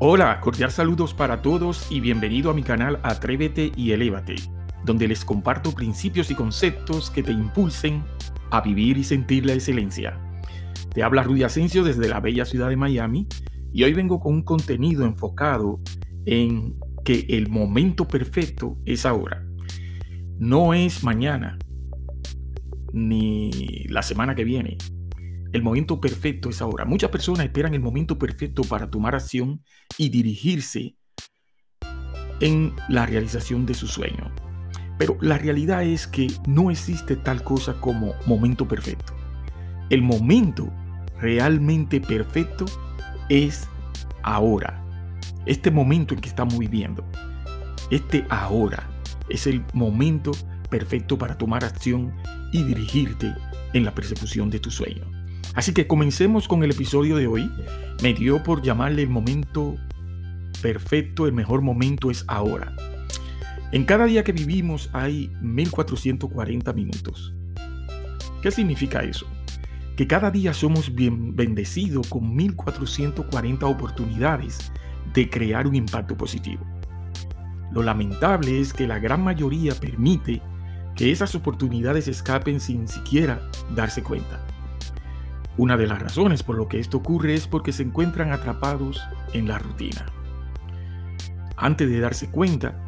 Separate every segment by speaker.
Speaker 1: Hola, cordial saludos para todos y bienvenido a mi canal Atrévete y Elévate, donde les comparto principios y conceptos que te impulsen a vivir y sentir la excelencia. Te habla Rudy Asensio desde la bella ciudad de Miami y hoy vengo con un contenido enfocado en que el momento perfecto es ahora. No es mañana ni la semana que viene, el momento perfecto es ahora. Muchas personas esperan el momento perfecto para tomar acción y dirigirse en la realización de su sueño. Pero la realidad es que no existe tal cosa como momento perfecto. El momento realmente perfecto es ahora. Este momento en que estamos viviendo. Este ahora es el momento perfecto para tomar acción y dirigirte en la persecución de tu sueño. Así que comencemos con el episodio de hoy. Me dio por llamarle el momento perfecto, el mejor momento es ahora. En cada día que vivimos hay 1440 minutos. ¿Qué significa eso? Que cada día somos bien bendecidos con 1440 oportunidades de crear un impacto positivo. Lo lamentable es que la gran mayoría permite que esas oportunidades escapen sin siquiera darse cuenta. Una de las razones por lo que esto ocurre es porque se encuentran atrapados en la rutina. Antes de darse cuenta,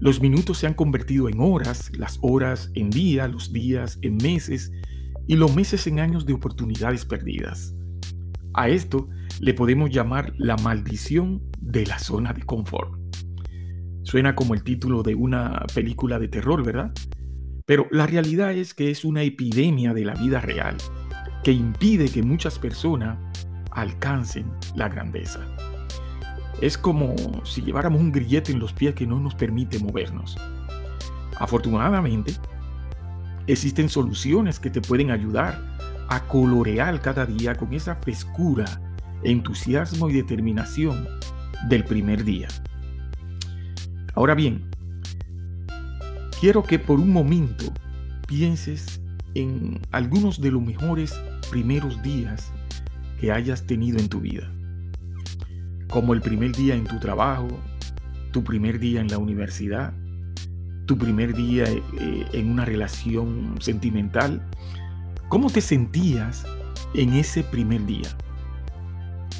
Speaker 1: los minutos se han convertido en horas, las horas en días, los días en meses y los meses en años de oportunidades perdidas. A esto le podemos llamar la maldición de la zona de confort. Suena como el título de una película de terror, ¿verdad? Pero la realidad es que es una epidemia de la vida real que impide que muchas personas alcancen la grandeza. Es como si lleváramos un grillete en los pies que no nos permite movernos. Afortunadamente, existen soluciones que te pueden ayudar a colorear cada día con esa frescura, entusiasmo y determinación del primer día. Ahora bien, quiero que por un momento pienses en algunos de los mejores primeros días que hayas tenido en tu vida. Como el primer día en tu trabajo, tu primer día en la universidad, tu primer día eh, en una relación sentimental. ¿Cómo te sentías en ese primer día?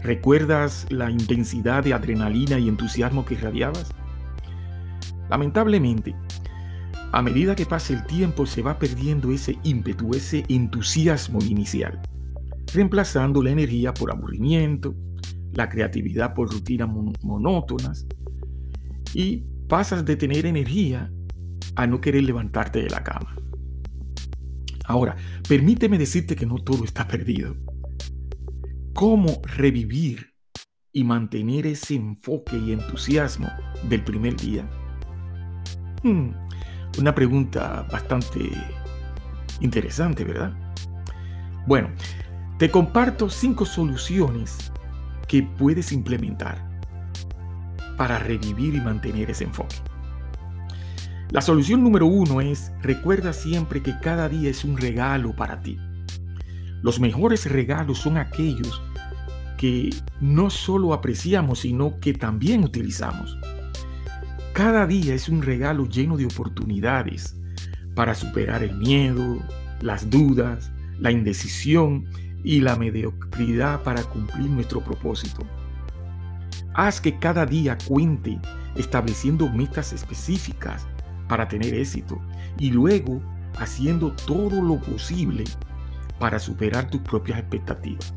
Speaker 1: ¿Recuerdas la intensidad de adrenalina y entusiasmo que irradiabas? Lamentablemente, a medida que pasa el tiempo se va perdiendo ese ímpetu, ese entusiasmo inicial, reemplazando la energía por aburrimiento, la creatividad por rutinas monótonas y pasas de tener energía a no querer levantarte de la cama. Ahora, permíteme decirte que no todo está perdido. ¿Cómo revivir y mantener ese enfoque y entusiasmo del primer día? Hmm, una pregunta bastante interesante, ¿verdad? Bueno, te comparto cinco soluciones que puedes implementar para revivir y mantener ese enfoque. La solución número uno es, recuerda siempre que cada día es un regalo para ti. Los mejores regalos son aquellos que no solo apreciamos, sino que también utilizamos. Cada día es un regalo lleno de oportunidades para superar el miedo, las dudas, la indecisión y la mediocridad para cumplir nuestro propósito. Haz que cada día cuente estableciendo metas específicas para tener éxito y luego haciendo todo lo posible para superar tus propias expectativas.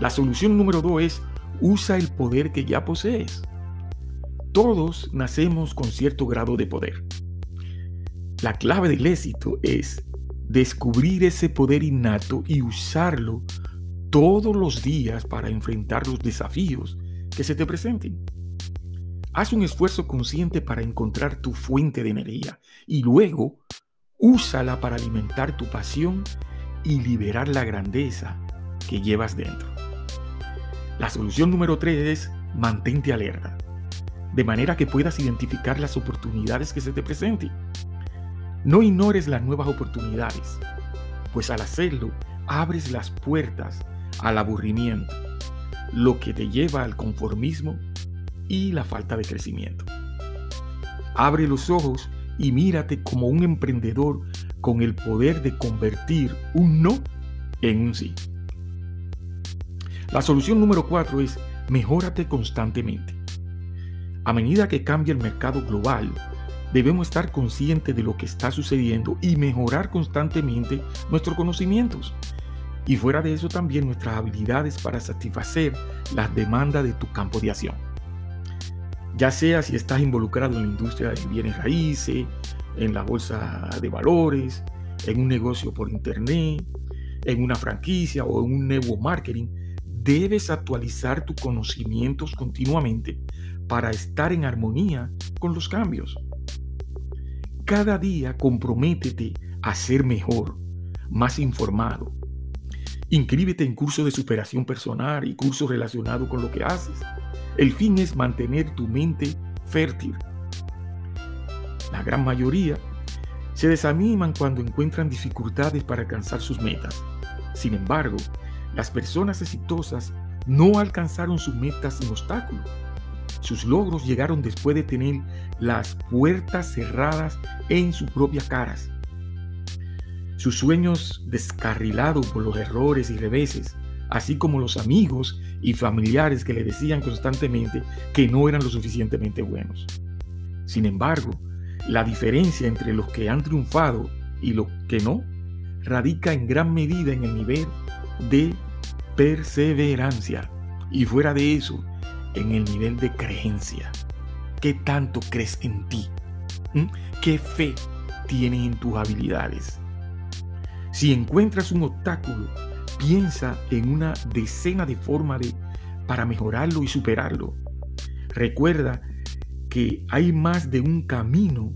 Speaker 1: La solución número dos es usa el poder que ya posees. Todos nacemos con cierto grado de poder. La clave del éxito es descubrir ese poder innato y usarlo todos los días para enfrentar los desafíos que se te presenten. Haz un esfuerzo consciente para encontrar tu fuente de energía y luego úsala para alimentar tu pasión y liberar la grandeza que llevas dentro. La solución número 3 es mantente alerta de manera que puedas identificar las oportunidades que se te presenten. No ignores las nuevas oportunidades, pues al hacerlo abres las puertas al aburrimiento, lo que te lleva al conformismo y la falta de crecimiento. Abre los ojos y mírate como un emprendedor con el poder de convertir un no en un sí. La solución número cuatro es mejórate constantemente. A medida que cambia el mercado global, debemos estar conscientes de lo que está sucediendo y mejorar constantemente nuestros conocimientos. Y fuera de eso también nuestras habilidades para satisfacer las demandas de tu campo de acción. Ya sea si estás involucrado en la industria de bienes raíces, en la bolsa de valores, en un negocio por internet, en una franquicia o en un nuevo marketing, debes actualizar tus conocimientos continuamente para estar en armonía con los cambios. Cada día comprométete a ser mejor, más informado. Inscríbete en cursos de superación personal y cursos relacionados con lo que haces. El fin es mantener tu mente fértil. La gran mayoría se desaniman cuando encuentran dificultades para alcanzar sus metas. Sin embargo, las personas exitosas no alcanzaron sus metas sin obstáculos. Sus logros llegaron después de tener las puertas cerradas en sus propias caras. Sus sueños descarrilados por los errores y reveses, así como los amigos y familiares que le decían constantemente que no eran lo suficientemente buenos. Sin embargo, la diferencia entre los que han triunfado y los que no radica en gran medida en el nivel de perseverancia y fuera de eso, en el nivel de creencia. ¿Qué tanto crees en ti? ¿Mm? ¿Qué fe tienes en tus habilidades? Si encuentras un obstáculo, piensa en una decena de formas de, para mejorarlo y superarlo. Recuerda que hay más de un camino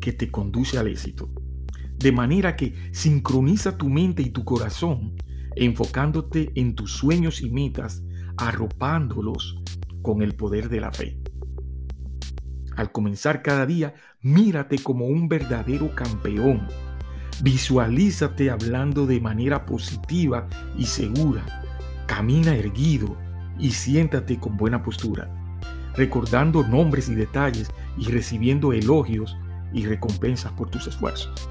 Speaker 1: que te conduce al éxito. De manera que sincroniza tu mente y tu corazón, enfocándote en tus sueños y metas, arropándolos con el poder de la fe. Al comenzar cada día, mírate como un verdadero campeón. Visualízate hablando de manera positiva y segura. Camina erguido y siéntate con buena postura, recordando nombres y detalles y recibiendo elogios y recompensas por tus esfuerzos.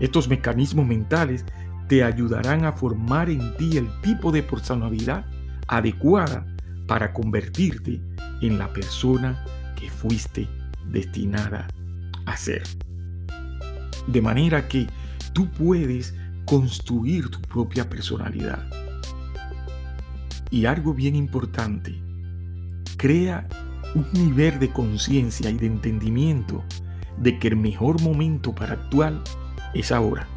Speaker 1: Estos mecanismos mentales te ayudarán a formar en ti el tipo de personalidad adecuada para convertirte en la persona que fuiste destinada a ser. De manera que tú puedes construir tu propia personalidad. Y algo bien importante, crea un nivel de conciencia y de entendimiento de que el mejor momento para actuar es ahora.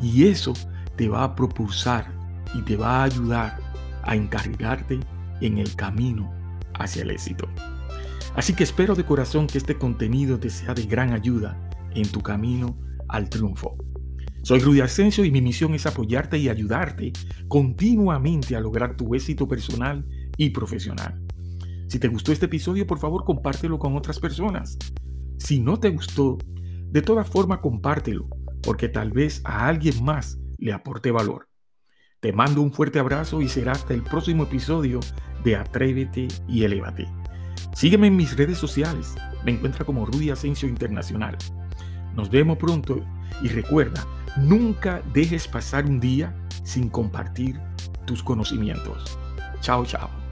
Speaker 1: Y eso te va a propulsar y te va a ayudar a encargarte en el camino hacia el éxito. Así que espero de corazón que este contenido te sea de gran ayuda en tu camino al triunfo. Soy Rudy Asensio y mi misión es apoyarte y ayudarte continuamente a lograr tu éxito personal y profesional. Si te gustó este episodio, por favor compártelo con otras personas. Si no te gustó, de toda forma compártelo, porque tal vez a alguien más le aporte valor. Te mando un fuerte abrazo y será hasta el próximo episodio de Atrévete y Elévate. Sígueme en mis redes sociales. Me encuentra como Rudy Asensio Internacional. Nos vemos pronto y recuerda, nunca dejes pasar un día sin compartir tus conocimientos. Chao, chao.